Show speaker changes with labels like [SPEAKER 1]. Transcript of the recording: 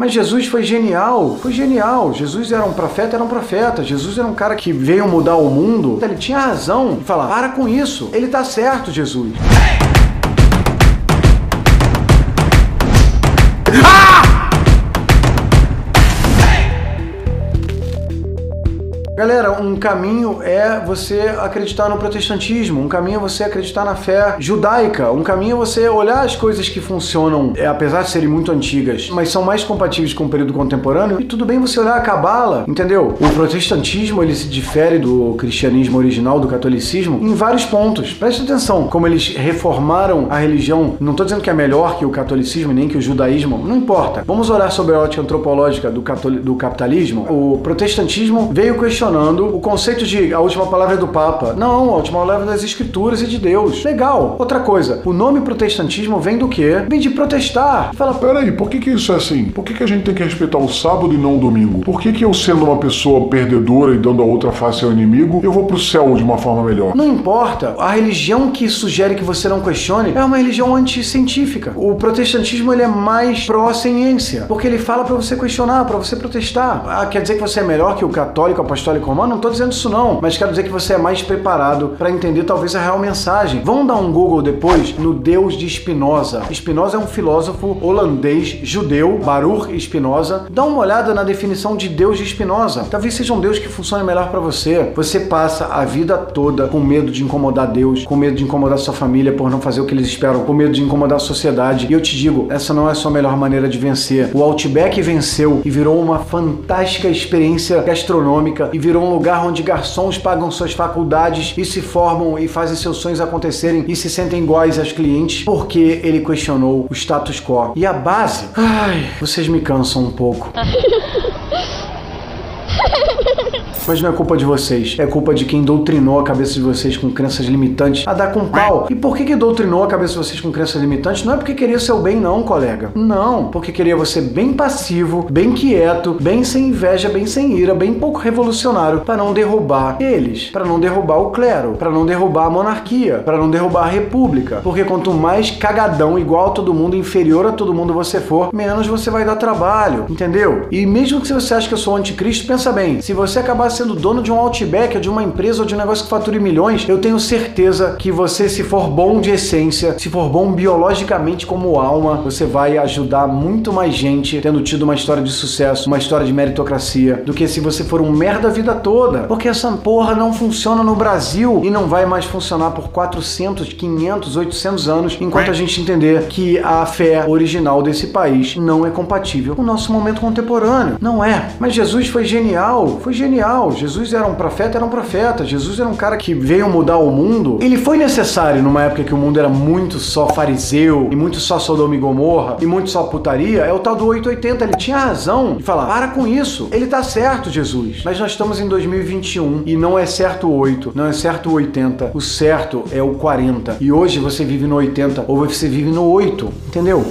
[SPEAKER 1] Mas Jesus foi genial, foi genial. Jesus era um profeta, era um profeta. Jesus era um cara que veio mudar o mundo. Ele tinha razão de falar: para com isso. Ele tá certo, Jesus. Um caminho é você acreditar no protestantismo, um caminho é você acreditar na fé judaica, um caminho é você olhar as coisas que funcionam, é, apesar de serem muito antigas, mas são mais compatíveis com o período contemporâneo, e tudo bem você olhar a cabala, entendeu? O protestantismo ele se difere do cristianismo original, do catolicismo, em vários pontos. Preste atenção, como eles reformaram a religião, não estou dizendo que é melhor que o catolicismo, nem que o judaísmo, não importa. Vamos olhar sobre a ótica antropológica do, do capitalismo. O protestantismo veio questionando o conceito de a última palavra é do Papa. Não, a última palavra é das Escrituras e de Deus. Legal. Outra coisa, o nome protestantismo vem do quê? Vem de protestar.
[SPEAKER 2] Fala, peraí, por que, que isso é assim? Por que, que a gente tem que respeitar o sábado e não o domingo? Por que, que eu, sendo uma pessoa perdedora e dando a outra face ao inimigo, eu vou pro céu de uma forma melhor?
[SPEAKER 1] Não importa. A religião que sugere que você não questione é uma religião anticientífica. O protestantismo ele é mais pró-ciência, porque ele fala para você questionar, para você protestar. Ah, quer dizer que você é melhor que o católico apostólico romano, estou dizendo isso não, mas quero dizer que você é mais preparado para entender talvez a real mensagem. Vão dar um Google depois no Deus de Spinoza. Spinoza é um filósofo holandês judeu, Baruch Spinoza. Dá uma olhada na definição de Deus de Spinoza. Talvez seja um Deus que funcione melhor para você. Você passa a vida toda com medo de incomodar Deus, com medo de incomodar sua família por não fazer o que eles esperam, com medo de incomodar a sociedade. E eu te digo, essa não é a sua melhor maneira de vencer. O Outback venceu e virou uma fantástica experiência gastronômica e virou um lugar onde garçons pagam suas faculdades e se formam e fazem seus sonhos acontecerem e se sentem iguais aos clientes porque ele questionou o status quo. E a base, ai, vocês me cansam um pouco. Mas não é culpa de vocês, é culpa de quem doutrinou a cabeça de vocês com crenças limitantes a dar com pau. E por que, que doutrinou a cabeça de vocês com crenças limitantes? Não é porque queria seu bem, não, colega. Não, porque queria você bem passivo, bem quieto, bem sem inveja, bem sem ira, bem pouco revolucionário, para não derrubar eles, para não derrubar o clero, para não derrubar a monarquia, para não derrubar a república. Porque quanto mais cagadão, igual a todo mundo, inferior a todo mundo você for, menos você vai dar trabalho, entendeu? E mesmo que você ache que eu sou anticristo, pensa bem, se você acabar sendo dono de um Outback, ou de uma empresa, ou de um negócio que fature milhões, eu tenho certeza que você, se for bom de essência, se for bom biologicamente como alma, você vai ajudar muito mais gente tendo tido uma história de sucesso, uma história de meritocracia, do que se você for um merda a vida toda. Porque essa porra não funciona no Brasil e não vai mais funcionar por 400, 500, 800 anos, enquanto a gente entender que a fé original desse país não é compatível com o nosso momento contemporâneo. Não é. Mas Jesus foi genial, foi genial. Jesus era um profeta, era um profeta. Jesus era um cara que veio mudar o mundo. Ele foi necessário numa época que o mundo era muito só fariseu e muito só Sodoma e Gomorra e muito só putaria. É o tal do 880. Ele tinha razão de falar: para com isso. Ele tá certo, Jesus. Mas nós estamos em 2021 e não é certo o 8, não é certo o 80. O certo é o 40. E hoje você vive no 80 ou você vive no 8, entendeu?